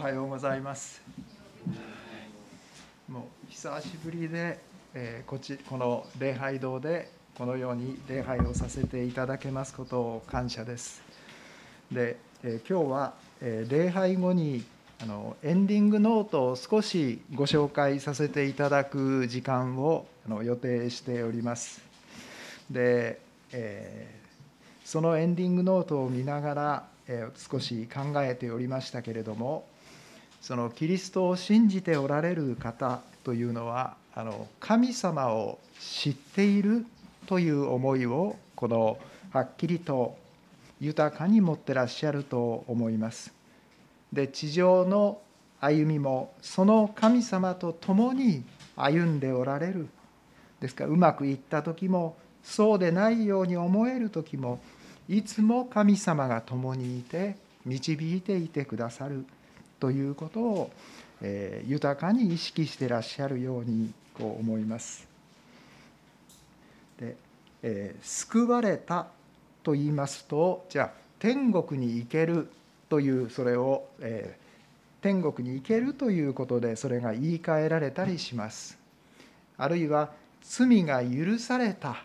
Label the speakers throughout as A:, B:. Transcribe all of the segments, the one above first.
A: はようございます。もう久しぶりで、えー、こちこの礼拝堂でこのように礼拝をさせていただけますことを感謝です。で、えー、今日は、えー、礼拝後にあのエンディングノートを少しご紹介させていただく時間をあの予定しております。で、えー、そのエンディングノートを見ながら、えー、少し考えておりましたけれどもそのキリストを信じておられる方というのはあの神様を知っているという思いをこのはっきりと豊かに持ってらっしゃると思います。で地上の歩みもその神様と共に歩んでおられるですからうまくいった時もそうでないように思える時もいつも神様が共にいて導いていてくださるということを、えー、豊かに意識してらっしゃるようにこう思います。で、えー、救われたと言いますとじゃあ天国に行けるというそれを、えー、天国に行けるということでそれが言い換えられたりします。あるいは罪が許された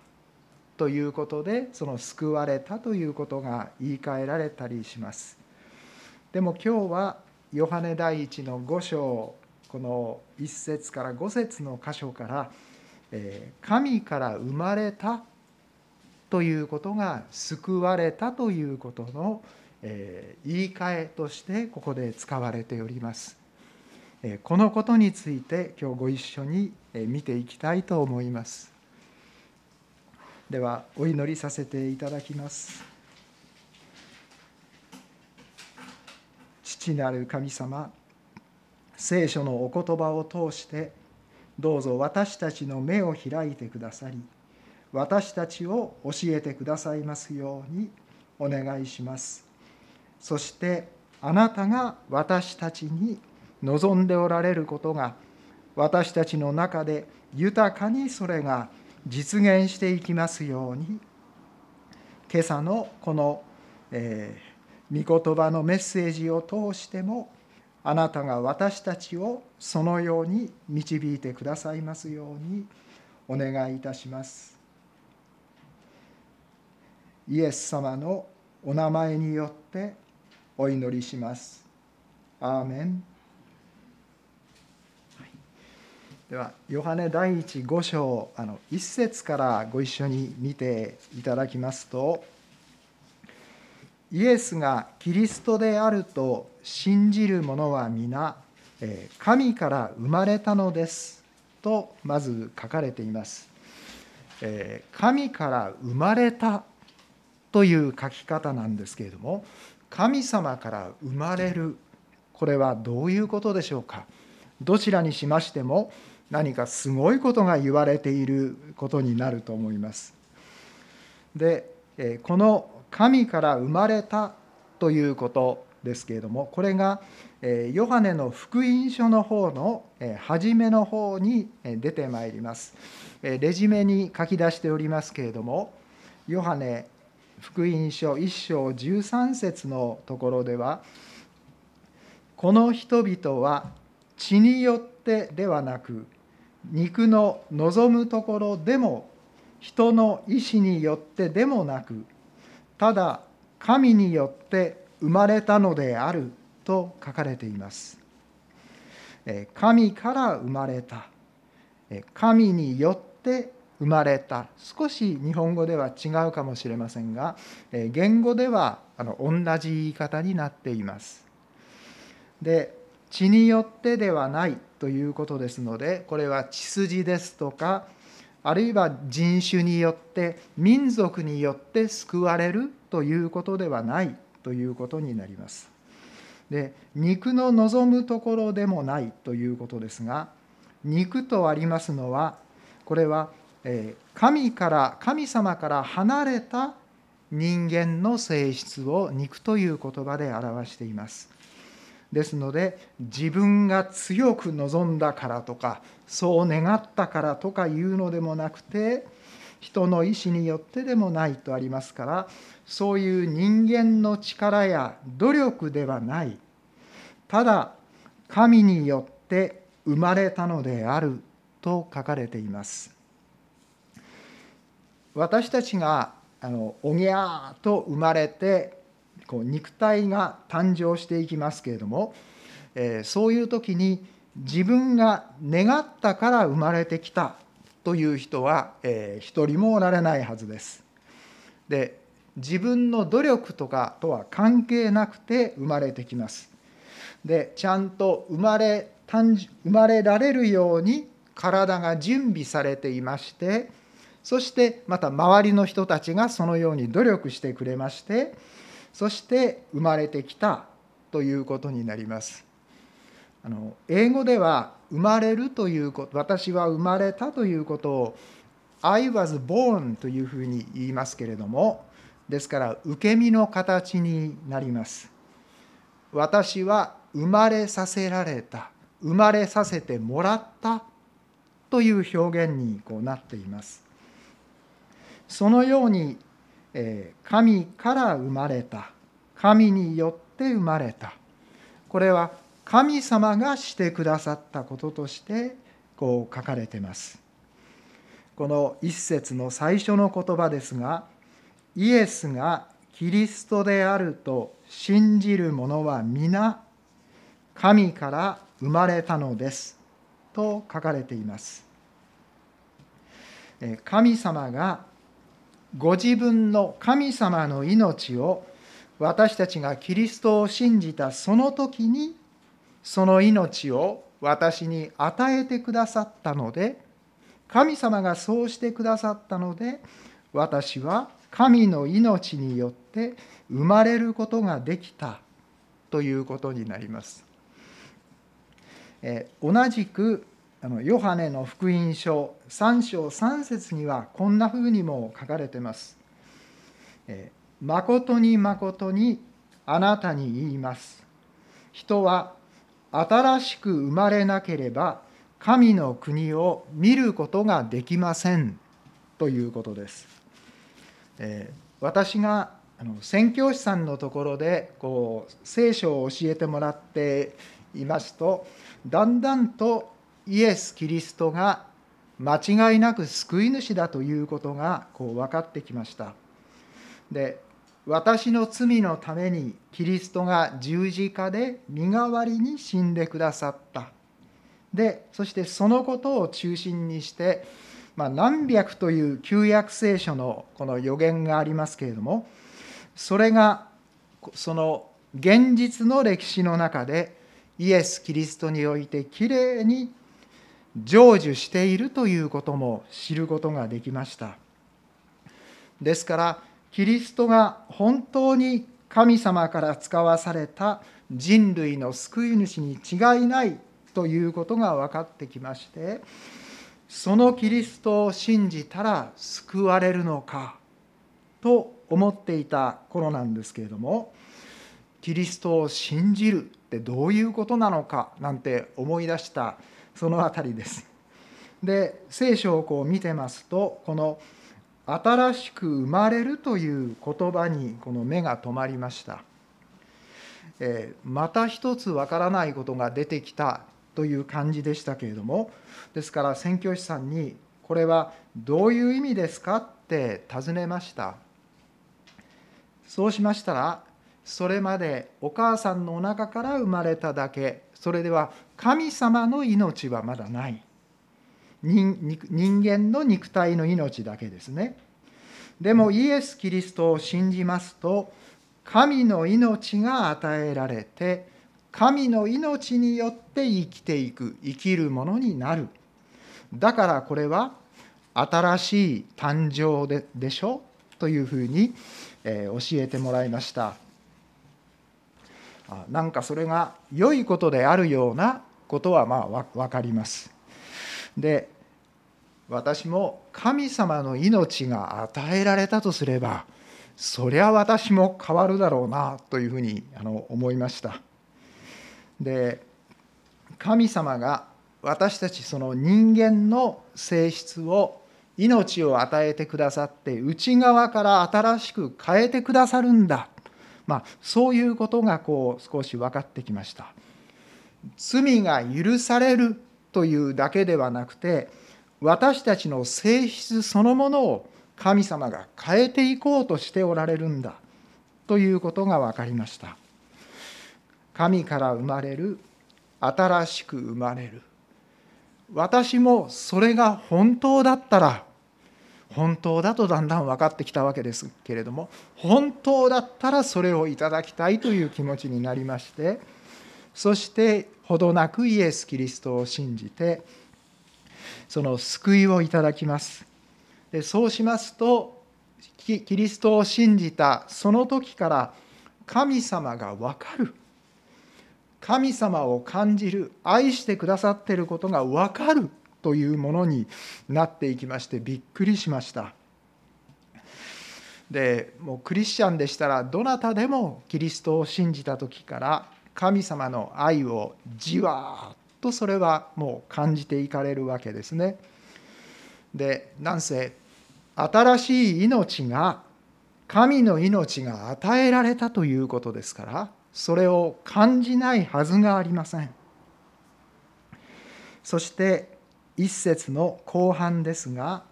A: ということでその救われたということが言い換えられたりします。でも今日はヨハネ第一の5章この1節から5節の箇所から「神から生まれた」ということが救われたということの言い換えとしてここで使われております。このことについて今日ご一緒に見ていきたいと思います。ではお祈りさせていただきます。父なる神様聖書のお言葉を通してどうぞ私たちの目を開いてくださり私たちを教えてくださいますようにお願いします。そしてあなたが私たちに望んでおられることが私たちの中で豊かにそれが実現していきますように今朝のこの、えー、御言葉のメッセージを通してもあなたが私たちをそのように導いてくださいますようにお願いいたします。イエス様のお名前によってお祈りします。アーメン。ではヨハネ第一5章あの1節からご一緒に見ていただきますとイエスがキリストであると信じる者は皆神から生まれたのですとまず書かれています神から生まれたという書き方なんですけれども神様から生まれるこれはどういうことでしょうか？どちらにしましても何かすごいことが言われていることになると思います。でこの神から生まれたということですけれどもこれがヨハネの福音書の方の初めの方に出てまいります。レジュメに書き出しておりますけれどもヨハネ福音書1章13節のところではこの人々は血によってではなく肉の望むところでも人の意志によってでもなくただ神によって生まれたのであると書かれています。神から生まれた。神によって生まれた。少し日本語では違うかもしれませんが言語では同じ言い方になっています。で血によってではないということですのでこれは血筋ですとかあるいは人種によって民族によって救われるということではないということになります。で肉の望むところでもないということですが肉とありますのはこれは神から神様から離れた人間の性質を肉という言葉で表しています。ですので自分が強く望んだからとかそう願ったからとかいうのでもなくて人の意思によってでもないとありますからそういう人間の力や努力ではない。ただ神によって生まれたのであると書かれています。私たちがあのおぎゃーと生まれてこう肉体が誕生していきますけれども、えー、そういう時に自分が願ったから生まれてきたという人は、えー、一人もおられないはずです。で自分の努力とかとは関係なくて生まれてきます。でちゃんと生まれ生まれられるように体が準備されていましてそしてまた周りの人たちがそのように努力してくれましてそして生まれてきたということになります。あの英語では生まれるということ私は生まれたということを I was born というふうに言いますけれどもですから受け身の形になります私は生まれさせられた生まれさせてもらったという表現にこうなっていますそのように神から生まれた。神によって生まれた。これは神様がしてくださったこととしてこう書かれています。この一節の最初の言葉ですがイエスがキリストであると信じる者は皆神から生まれたのですと書かれています。神様がご自分の神様の命を私たちがキリストを信じたその時にその命を私に与えてくださったので神様がそうしてくださったので私は神の命によって生まれることができたということになります。え同じくあのヨハネの福音書3章3節にはこんなふうにも書かれています。え誠に誠にあなたに言います。人は新しく生まれなければ神の国を見ることができませんということです。え私があの宣教師さんのところでこう聖書を教えてもらっていますとだんだんとイエス・キリストが間違いなく救い主だということがこう分かってきました。で私の罪のためにキリストが十字架で身代わりに死んでくださった。でそしてそのことを中心にして、まあ、何百という旧約聖書のこの予言がありますけれどもそれがその現実の歴史の中でイエス・キリストにおいてきれいに成就しているということも知ることができました。ですからキリストが本当に神様から使わされた人類の救い主に違いないということが分かってきましてそのキリストを信じたら救われるのかと思っていた頃なんですけれどもキリストを信じるってどういうことなのかなんて思い出したその辺りです。で聖書をこう見てますとこの「新しく生まれる」という言葉にこの目が止まりました。えー、また一つわからないことが出てきたという感じでしたけれどもですから宣教師さんに「これはどういう意味ですか?」って尋ねましたそうしましたらそれまでお母さんのお腹から生まれただけそれでは神様の命はまだない。人間の肉体の命だけですね。でもイエス・キリストを信じますと神の命が与えられて神の命によって生きていく生きるものになる。だからこれは新しい誕生ででしょ？というふうに、え教えてもらいました。なんかそれが良いことであるようなことはまあ分かります。で私も神様の命が与えられたとすればそりゃ私も変わるだろうなというふうに思いました。で神様が私たちその人間の性質を命を与えてくださって内側から新しく変えてくださるんだ、まあ、そういうことがこう少し分かってきました。罪が許されるというだけではなくて私たちの性質そのものを神様が変えていこうとしておられるんだということが分かりました。神から生まれる新しく生まれる。私もそれが本当だったら本当だとだんだん分かってきたわけですけれども本当だったらそれをいただきたいという気持ちになりましてそしてほどなくイエス・キリストを信じてその救いをいただきます。でそうしますとキリストを信じたその時から神様が分かる。神様を感じる愛してくださっていることが分かるというものになっていきましてびっくりしました。でもうクリスチャンでしたらどなたでもキリストを信じた時から神様の愛をじわーっとそれはもう感じていかれるわけですね。でなんせ新しい命が神の命が与えられたということですからそれを感じないはずがありません。そして一節の後半ですが、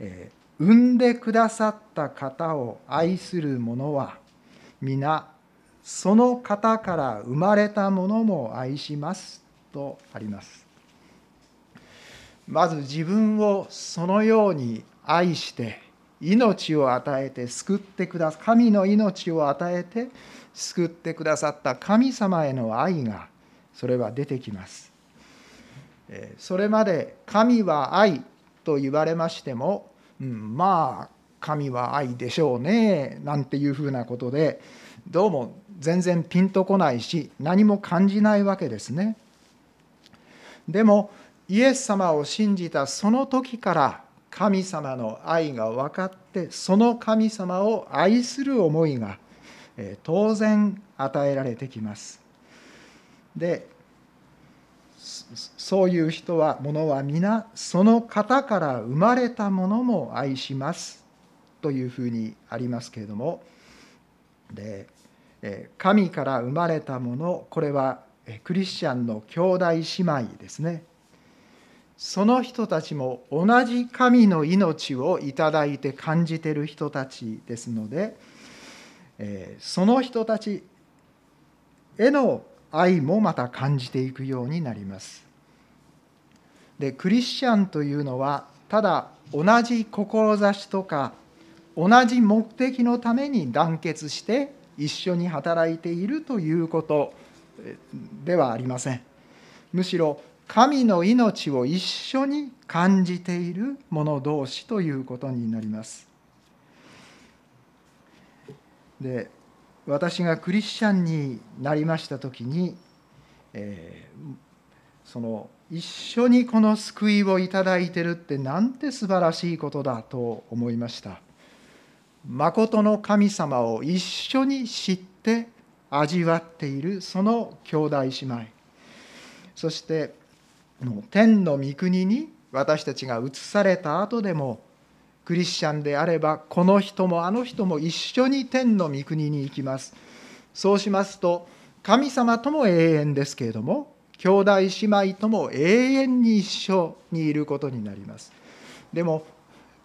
A: えー、産んでくださった方を愛する者は皆その方から生まれたものも愛しますとあります。まず自分をそのように愛して命を与えて救ってくださ神の命を与えて救ってくださった神様への愛がそれは出てきます。それまで神は愛と言われましても、うん、まあ神は愛でしょうねなんていうふうなことでどうも全然ピンとこないし何も感じないわけですね。でもイエス様を信じたその時から神様の愛が分かってその神様を愛する思いが当然与えられてきます。でそういう人はものは皆その方から生まれたものも愛しますというふうにありますけれどもで神から生まれたものこれはクリスチャンの兄弟姉妹ですねその人たちも同じ神の命をいただいて感じている人たちですのでその人たちへの愛もまた感じていくようになります。でクリスチャンというのはただ同じ志とか同じ目的のために団結して一緒に働いているということではありません。むしろ神の命を一緒に感じている者同士ということになります。で私がクリスチャンになりました時に、えー、その一緒にこの救いをいただいてるってなんて素晴らしいことだと思いました。誠の神様を一緒に知って味わっているその兄弟姉妹。そして天の御国に私たちが移された後でもクリスチャンであればこの人もあの人も一緒に天の御国に行きます。そうしますと神様とも永遠ですけれども兄弟姉妹とも永遠に一緒にいることになります。でも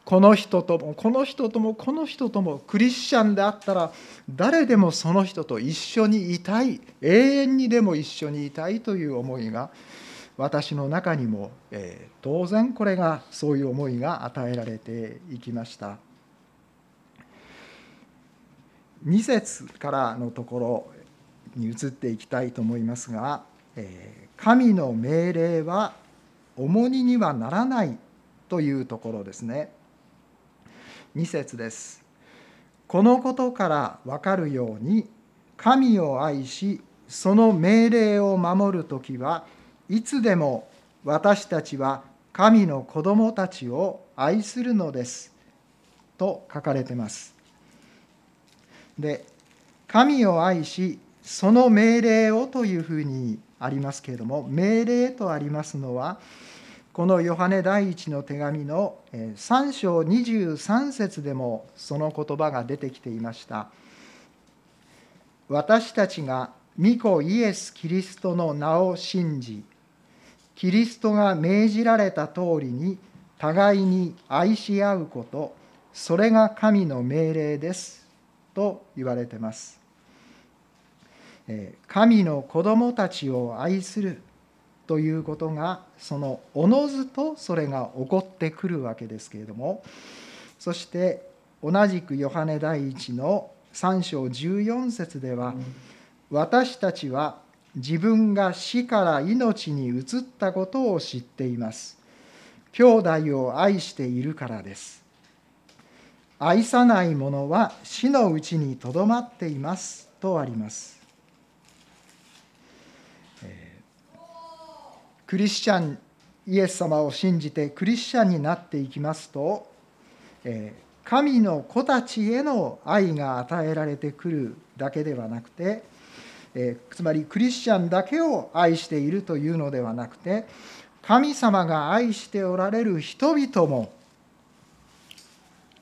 A: この人ともこの人ともこの人ともクリスチャンであったら誰でもその人と一緒にいたい永遠にでも一緒にいたいという思いが私の中にも、えー、当然これがそういう思いが与えられていきました。2節からのところに移っていきたいと思いますが「えー、神の命令は重荷にはならない」というところですね。2節ですこのことから分かるように神を愛しその命令を守る時はいつでも私たちは神の子供たちを愛するのですと書かれてます。で神を愛しその命令をというふうにありますけれども命令とありますのはこのヨハネ第一の手紙の3章23節でもその言葉が出てきていました。私たちが御子イエス・キリストの名を信じキリストが命じられた通りに互いに愛し合うことそれが神の命令ですと言われてます神の子供たちを愛するということがそのおのずとそれが起こってくるわけですけれどもそして同じくヨハネ第一の3章14節では私たちは自分が死から命に移ったことを知っています。兄弟を愛しているからです。愛さない者は死のうちにとどまっていますとあります。クリスチャンイエス様を信じてクリスチャンになっていきますとえ神の子たちへの愛が与えられてくるだけではなくてえつまりクリスチャンだけを愛しているというのではなくて神様が愛しておられる人々も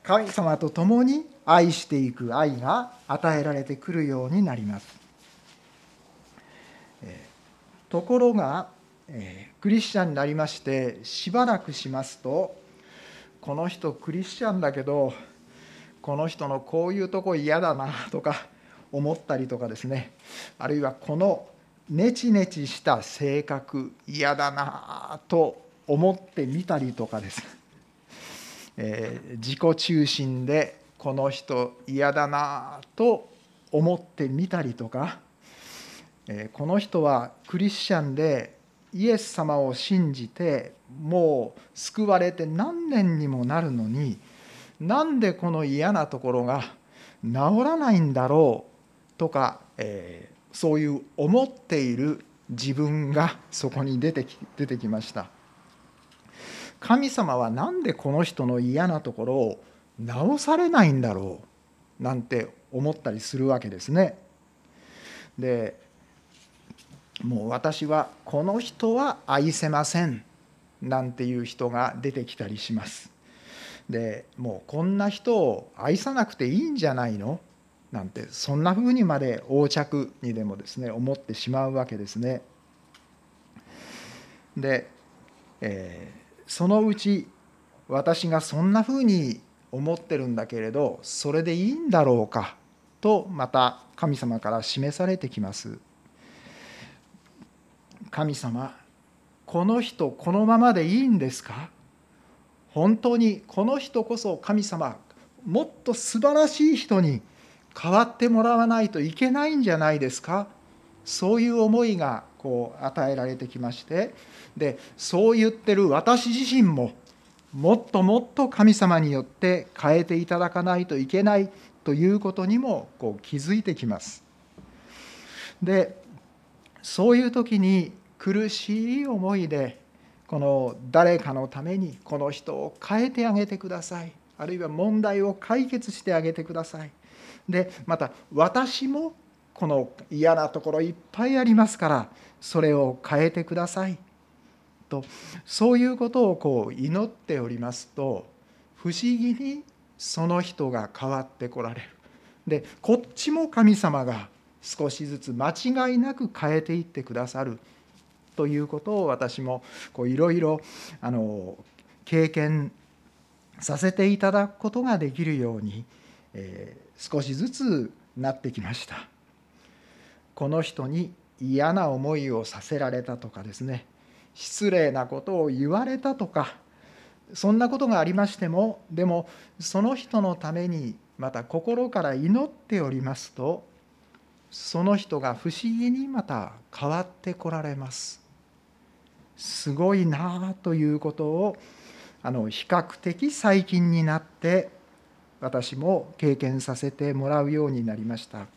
A: 神様と共に愛していく愛が与えられてくるようになります。ところがえ、クリスチャンになりましてしばらくしますとこの人クリスチャンだけどこの人のこういうとこ嫌だなとか思ったりとかですね。あるいはこのネチネチした性格嫌だなと思ってみたりとかです、えー、自己中心でこの人嫌だなと思ってみたりとか、えー、この人はクリスチャンでイエス様を信じてもう救われて何年にもなるのになんでこの嫌なところが治らないんだろうとか、えー、そういう思っている自分がそこに出てき出てきました。神様は何でこの人の嫌なところを直されないんだろうなんて思ったりするわけですね。でもう私はこの人は愛せませんなんていう人が出てきたりします。でもうこんな人を愛さなくていいんじゃないの？なんてそんなふうにまで横着にでもですね思ってしまうわけですね。で、えー、そのうち私がそんなふうに思ってるんだけれどそれでいいんだろうか？とまた神様から示されてきます。神様この人このままでいいんですか？本当にこの人こそ神様もっと素晴らしい人に変わってもらわないといけないんじゃないですか？そういう思いがこう与えられてきまして。でそう言ってる私自身ももっともっと神様によって変えていただかないといけないということにもこう気づいてきます。でそういう時に苦しい思いでこの誰かのためにこの人を変えてあげてください。あるいは問題を解決してあげてください。でまた私もこの嫌なところいっぱいありますからそれを変えてください。とそういうことをこう祈っておりますと不思議にその人が変わってこられる。でこっちも神様が少しずつ間違いなく変えていってくださる。ということを私もいろいろ経験させていただくことができるように、えー、少しずつなってきました。この人に嫌な思いをさせられたとかですね失礼なことを言われたとかそんなことがありましてもでもその人のためにまた心から祈っておりますとその人が不思議にまた変わってこられますすごいなあということをあの比較的最近になって私も経験させてもらうようになりました。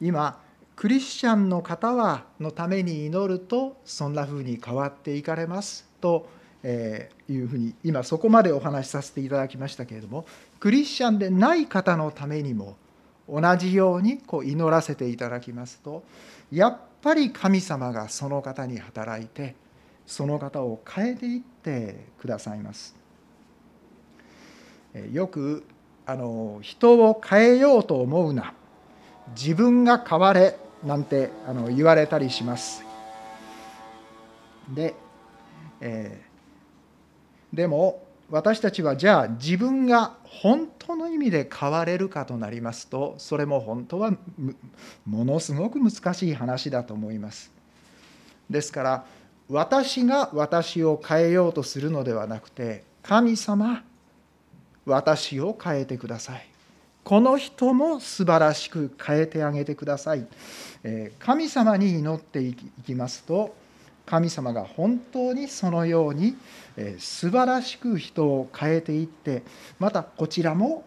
A: 今クリスチャンの方はのために祈るとそんなふうに変わっていかれますというふうに今そこまでお話しさせていただきましたけれどもクリスチャンでない方のためにも同じようにこう祈らせていただきますとやっぱり神様がその方に働いてその方を変えていってくださいますよくあの人を変えようと思うな自分が変われなんてあの言われたりします。で、えー、でも私たちはじゃあ自分が本当の意味で変われるかとなりますとそれも本当はものすごく難しい話だと思います。ですから私が私を変えようとするのではなくて神様私を変えてくださいこの人も素晴らしく変えてあげてください神様に祈っていきますと神様が本当にそのように素晴らしく人を変えていってまたこちらも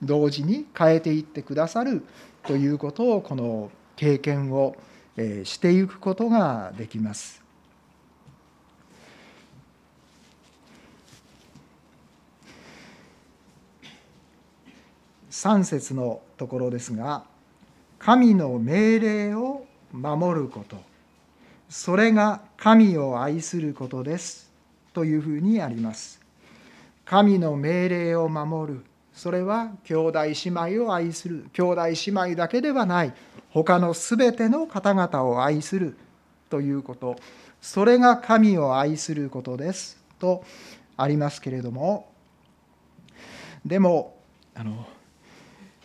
A: 同時に変えていってくださるということをこの経験をしていくことができます。3節のところですが神の命令を守ることそれが神を愛することですというふうにあります。神の命令を守る。それは兄弟姉妹を愛する。兄弟姉妹だけではない。他のすべての方々を愛するということ。それが神を愛することですとありますけれども。でもあの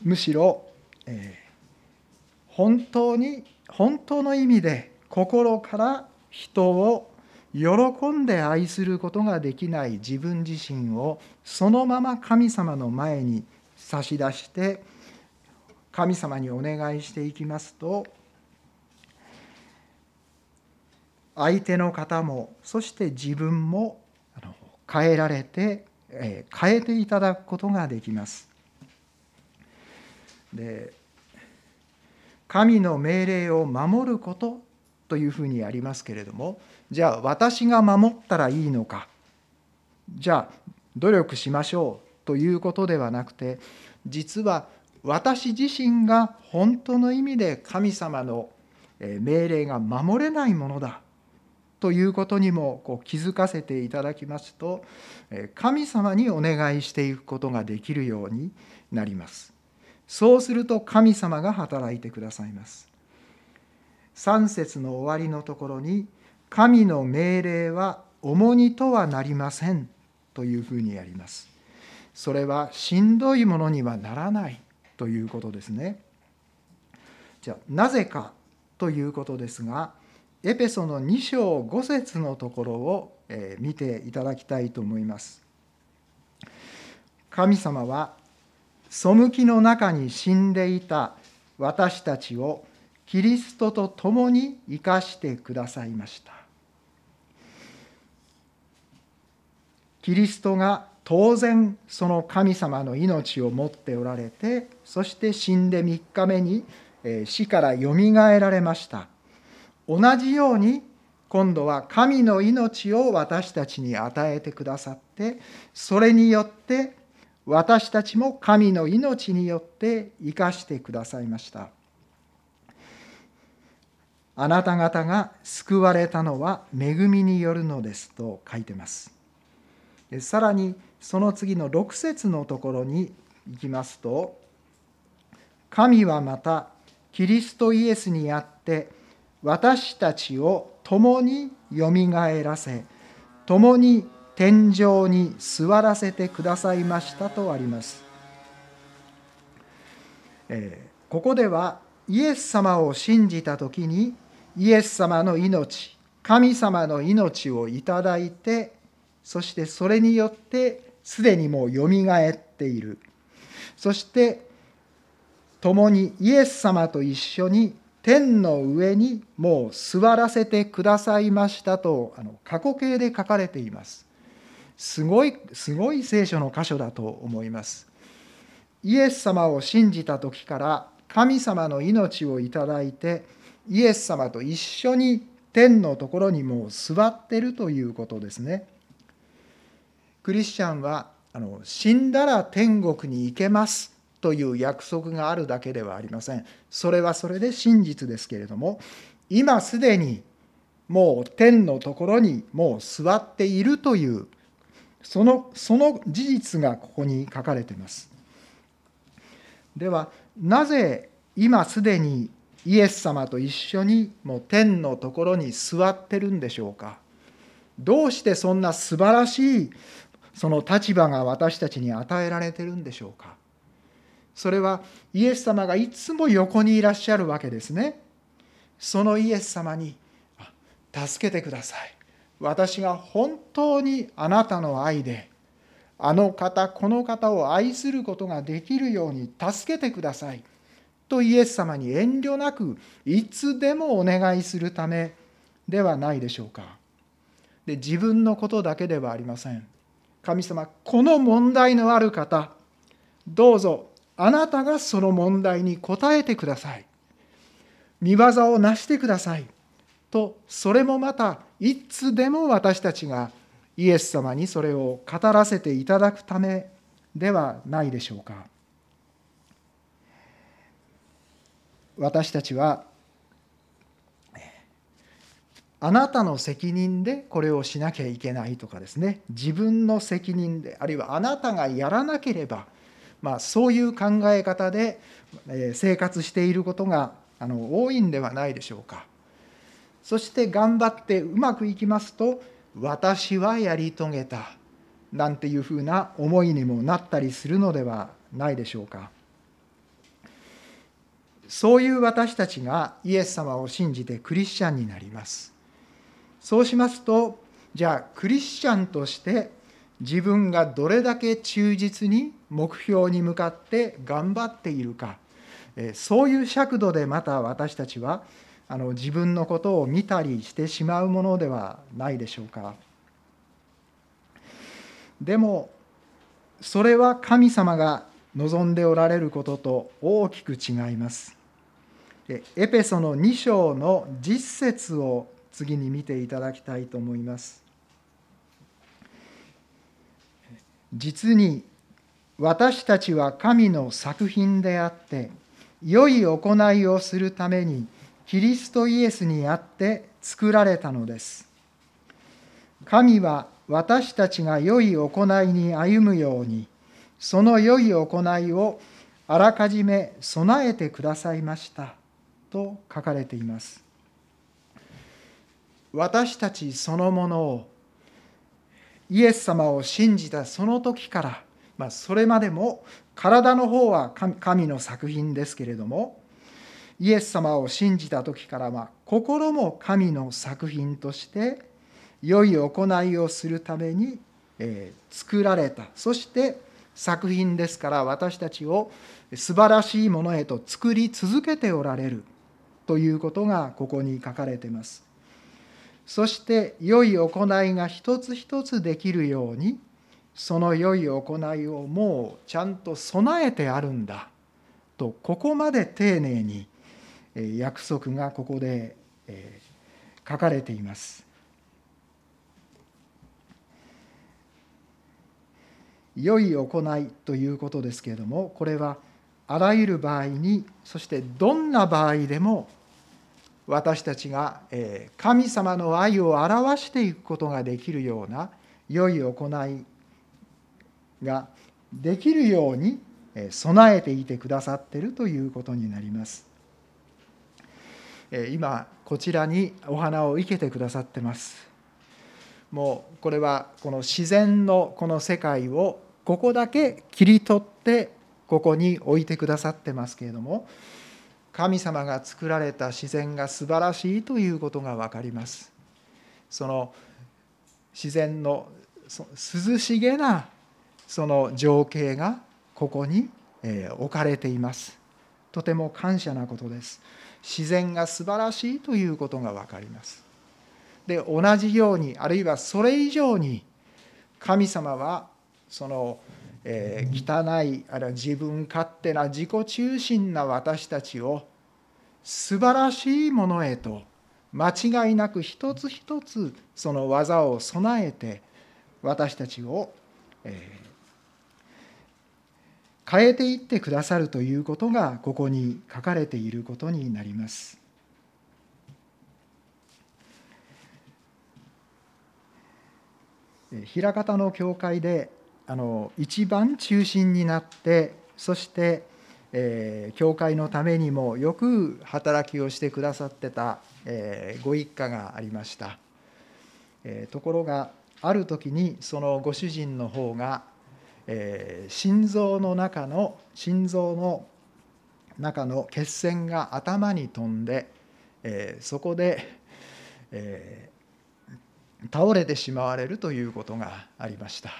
A: むしろ、えー、本当に本当の意味で心から人を喜んで愛することができない自分自身をそのまま神様の前に差し出して神様にお願いしていきますと相手の方もそして自分も変えられて変えていただくことができます。で神の命令を守ることというふうにありますけれどもじゃあ私が守ったらいいのかじゃあ努力しましょうということではなくて実は私自身が本当の意味で神様の命令が守れないものだということにもこう気づかせていただきますと神様にお願いしていくことができるようになります。そうすると神様が働いてくださいます。3節の終わりのところに「神の命令は重荷とはなりません」というふうにあります。それはしんどいものにはならないということですね。じゃあなぜかということですがエペソの2章5節のところを見ていただきたいと思います。神様は背きの中に死んでいた私たちをキリストと共に生かしてくださいました。キリストが当然その神様の命を持っておられてそして死んで3日目に死からよみがえられました同じように今度は神の命を私たちに与えてくださってそれによって私たちも神の命によって生かしてくださいました。あなた方が救われたのは恵みによるのですと書いてます。さらにその次の6節のところに行きますと神はまたキリストイエスにあって私たちを共によみがえらせ共に天井に座らせてくださいましたとあります。えー、ここではイエス様を信じた時にイエス様の命神様の命をいただいてそしてそれによってすでにもうよみがえっているそして共にイエス様と一緒に天の上にもう座らせてくださいましたとあの過去形で書かれています。すごいすごい聖書の箇所だと思いますイエス様を信じた時から神様の命をいただいてイエス様と一緒に天のところにもう座ってるということですねクリスチャンはあの死んだら天国に行けますという約束があるだけではありませんそれはそれで真実ですけれども今すでにもう天のところにもう座っているというそのその事実がここに書かれています。ではなぜ今すでにイエス様と一緒にもう天のところに座ってるんでしょうか？どうしてそんな素晴らしいその立場が私たちに与えられてるんでしょうか？それはイエス様がいつも横にいらっしゃるわけですね。そのイエス様に助けてください。私が本当にあなたの愛であの方この方を愛することができるように助けてください。とイエス様に遠慮なくいつでもお願いするためではないでしょうか。で自分のことだけではありません。神様この問題のある方どうぞあなたがその問題に答えてください。見業をなしてください。とそれもまたいつでも私たちがイエス様にそれを語らせていただくためではないでしょうか。私たちはあなたの責任でこれをしなきゃいけないとかですね。自分の責任であるいはあなたがやらなければ、まあ、そういう考え方で生活していることがあの多いんではないでしょうか。そして頑張ってうまくいきますと私はやり遂げたなんていうふうな思いにもなったりするのではないでしょうか。そういう私たちがイエス様を信じてクリスチャンになります。そうしますとじゃあクリスチャンとして自分がどれだけ忠実に目標に向かって頑張っているか。そういう尺度でまた私たちはあの自分のことを見たりしてしまうものではないでしょうか。でもそれは神様が望んでおられることと大きく違いますエペソの2章の実節を次に見ていただきたいと思います。実に私たちは神の作品であって良い行いをするためにキリストイエスにあって作られたのです。神は私たちが良い行いに歩むようにその良い行いをあらかじめ備えてくださいましたと書かれています。私たちそのものをイエス様を信じたその時から、まあ、それまでも体の方は神の作品ですけれどもイエス様を信じた時からは心も神の作品として良い行いをするために作られたそして作品ですから私たちを素晴らしいものへと作り続けておられるということがここに書かれています。そして良い行いが一つ一つできるようにその良い行いをもうちゃんと備えてあるんだとここまで丁寧に約束がここで書かれています。良い行いということですけれどもこれはあらゆる場合にそしてどんな場合でも私たちが神様の愛を表していくことができるような良い行いができるように備えていてくださっているということになります。今こちらにお花を生けてくださってます。もうこれはこの自然のこの世界をここだけ切り取ってここに置いてくださってますけれども神様が作られた自然が素晴らしいということが分かります。その自然の涼しげなその情景がここに置かれています。とても感謝なことです。自然が素晴らしいということが分かります。で同じようにあるいはそれ以上に神様はそのえー、汚いあるいは自分勝手な自己中心な私たちを素晴らしいものへと間違いなく一つ一つその技を備えて私たちを、えー、変えていってくださるということがここに書かれていることになります。枚方の教会であの一番中心になってそしてえー、教会のためにもよく働きをしてくださってた、えー、ご一家がありました、えー、ところがある時にそのご主人の方が、え、心臓の中の心臓の中の血栓が頭に飛んで、え、そこで、え、倒れてしまわれるということがありました、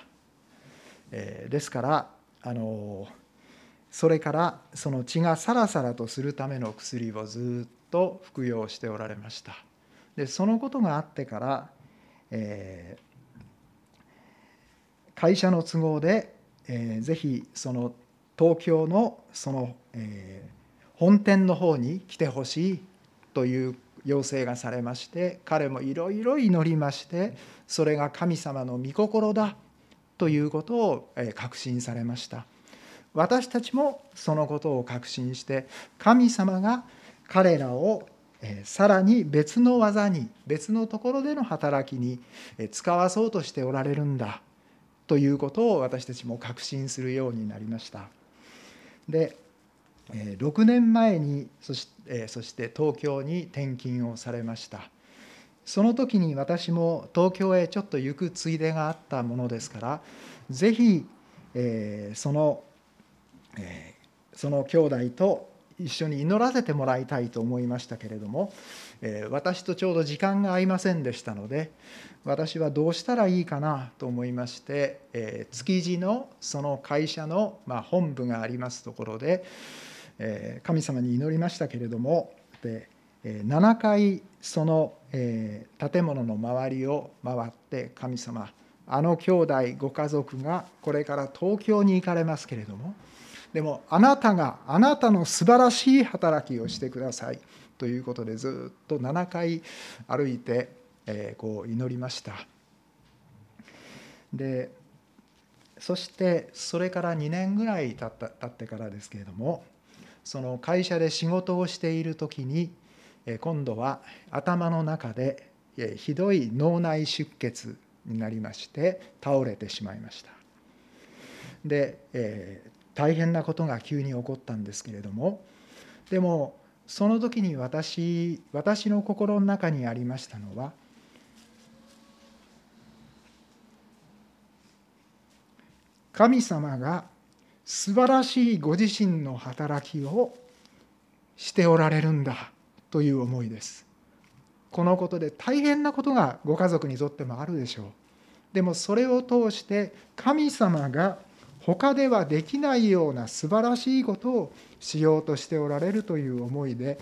A: え、ですからあのそれからその血がサラサラとするための薬をずっと服用しておられました。でそのことがあってから、えー、会社の都合で、えー、ぜひその東京のその、えー、本店の方に来てほしいという要請がされまして彼もいろいろ祈りましてそれが神様の御心だということを確信されました私たちもそのことを確信して神様が彼らをさらに別の技に別のところでの働きに使わそうとしておられるんだということを私たちも確信するようになりました。で6年前にそしそして東京に転勤をされましたその時に私も東京へちょっと行くついでがあったものですからぜひそのその兄弟と一緒に祈らせてもらいたいと思いましたけれども私とちょうど時間が合いませんでしたので私はどうしたらいいかなと思いまして築地のその会社の本部がありますところで神様に祈りましたけれどもで7回その建物の周りを回って神様あの兄弟ご家族がこれから東京に行かれますけれどもでもあなたがあなたの素晴らしい働きをしてくださいということでずっと7回歩いて、こう祈りました。でそしてそれから2年ぐらい経った経ってからですけれどもその会社で仕事をしている時に今度は頭の中でひどい脳内出血になりまして倒れてしまいました。で、え大変なことが急に起こったんですけれどもでもその時に私私の心の中にありましたのは神様が素晴らしいご自身の働きをしておられるんだ。という思いです。このことで大変なことがご家族にとってもあるでしょう。でもそれを通して神様が他ではできないような素晴らしいことをしようとしておられるという思いで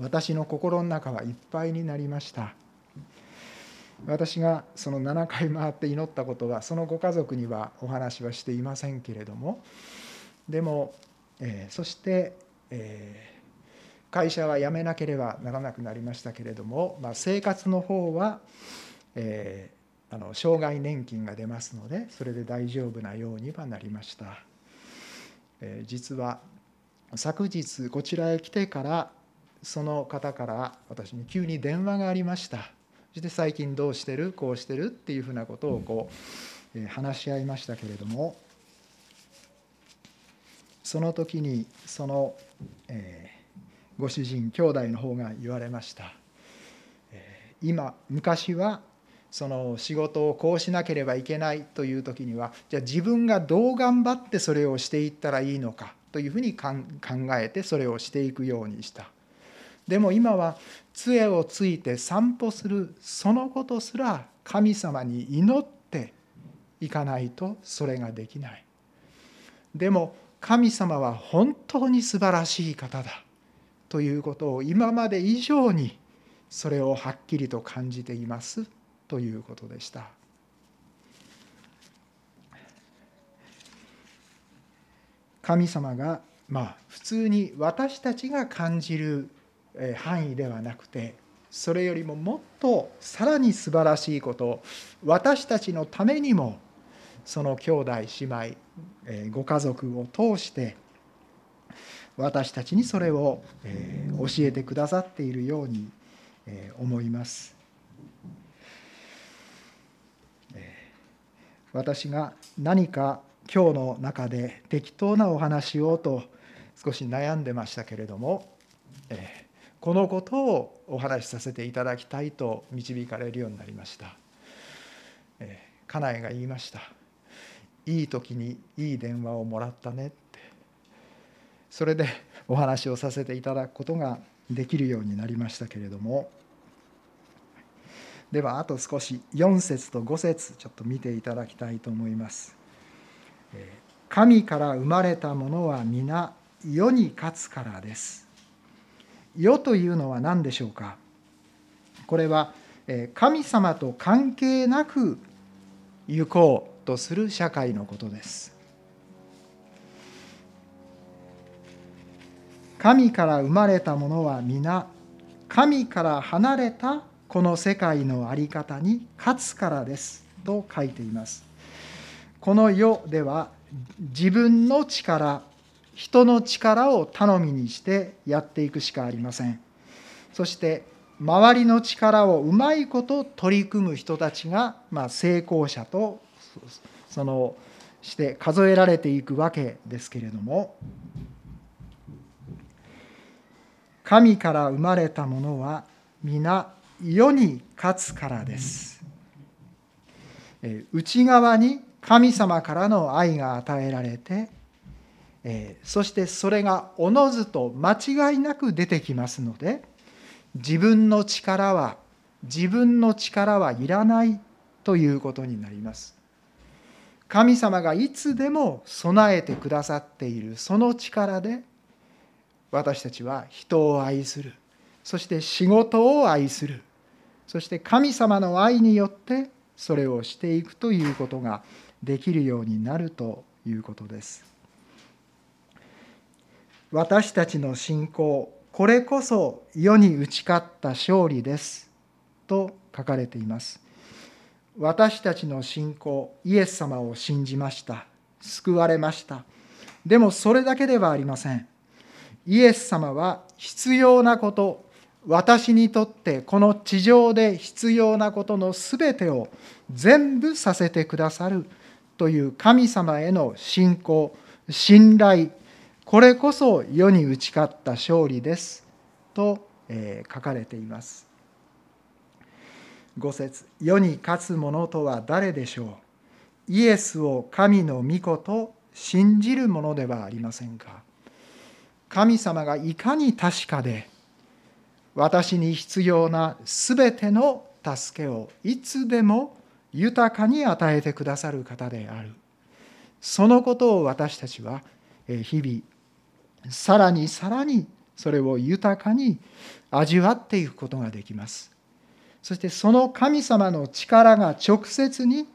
A: 私の心の中はいっぱいになりました私がその7回回って祈ったことはそのご家族にはお話はしていませんけれどもでも、えー、そして、えー、会社は辞めなければならなくなりましたけれども、まあ、生活の方は、えーあの障害年金が出ますのでそれで大丈夫なようにはなりました、え実は昨日こちらへ来てからその方から私に急に電話がありました。そして最近どうしてる？こうしてるっていうふうなことをこう、え話し合いましたけれどもその時にその、えご主人兄弟の方が言われました、今昔はその仕事をこうしなければいけないという時にはじゃあ自分がどう頑張ってそれをしていったらいいのかというふうに考えてそれをしていくようにした。でも今は杖をついて散歩するそのことすら神様に祈っていかないとそれができない。でも神様は本当に素晴らしい方だ。ということを今まで以上にそれをはっきりと感じていますということでした。神様がまあ普通に私たちが感じる範囲ではなくてそれよりももっとさらに素晴らしいこと私たちのためにもその兄弟姉妹ご家族を通して私たちにそれを教えてくださっているように思います。私が何か今日の中で適当なお話をと少し悩んでましたけれども、えこのことをお話しさせていただきたいと導かれるようになりました。え家内が言いました「いい時にいい電話をもらったね」それで お話をさせていただくことができるようになりましたけれどもではあと少し4節と5節ちょっと見ていただきたいと思います。神から生まれたものは皆世に勝つからです。世というのは何でしょうか？これは神様と関係なく行こうとする社会のことです。神から生まれたものは皆神から離れたこの世界の在り方に勝つからですと書いています。この世では自分の力人の力を頼みにしてやっていくしかありませんそして周りの力をうまいこと取り組む人たちが、ま、成功者とそのして数えられていくわけですけれども神から生まれたものは皆世に勝つからです。内側に神様からの愛が与えられて、そしてそれがおのずと間違いなく出てきますので自分の力は自分の力はいらないということになります。神様がいつでも備えてくださっているその力で私たちは人を愛する。そして仕事を愛する。そして神様の愛によってそれをしていくということができるようになるということです。私たちの信仰これこそ世に打ち勝った勝利です。と書かれています。私たちの信仰イエス様を信じました。救われました。でもそれだけではありません。イエス様は必要なこと私にとってこの地上で必要なことのすべてを全部させてくださるという神様への信仰信頼これこそ世に打ち勝った勝利ですと、書かれています。五節世に勝つ者とは誰でしょう？イエスを神の御子と信じるものではありませんか？神様がいかに確かで私に必要なすべての助けをいつでも豊かに与えてくださる方である。そのことを私たちは日々さらにさらにそれを豊かに味わっていくことができます。そしてその神様の力が直接に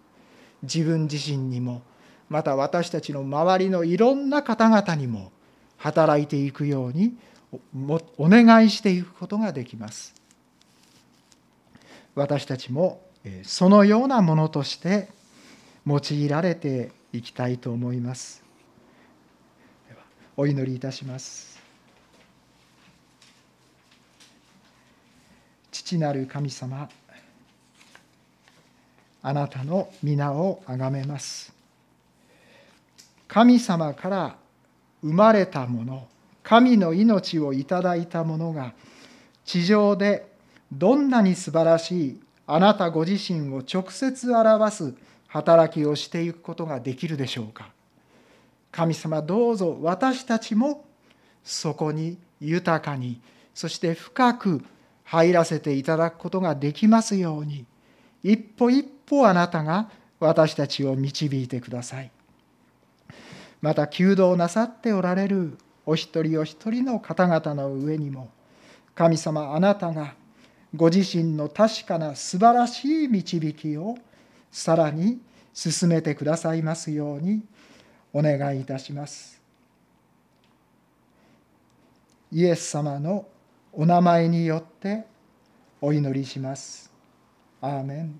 A: 自分自身にもまた私たちの周りのいろんな方々にも働いていくようにお願いしていくことができます。私たちもそのようなものとして用いられていきたいと思います。お祈りいたします。父なる神様あなたの皆をあがめます。神様から生まれたもの神の命をいただいたものが地上でどんなに素晴らしいあなたご自身を直接表す働きをしていくことができるでしょうか。神様どうぞ私たちもそこに豊かにそして深く入らせていただくことができますように一歩一歩あなたが私たちを導いてください。また求道なさっておられるお一人お一人の方々の上にも神様あなたがご自身の確かな素晴らしい導きをさらに進めてくださいますようにお願いいたします。イエス様のお名前によってお祈りします。アーメン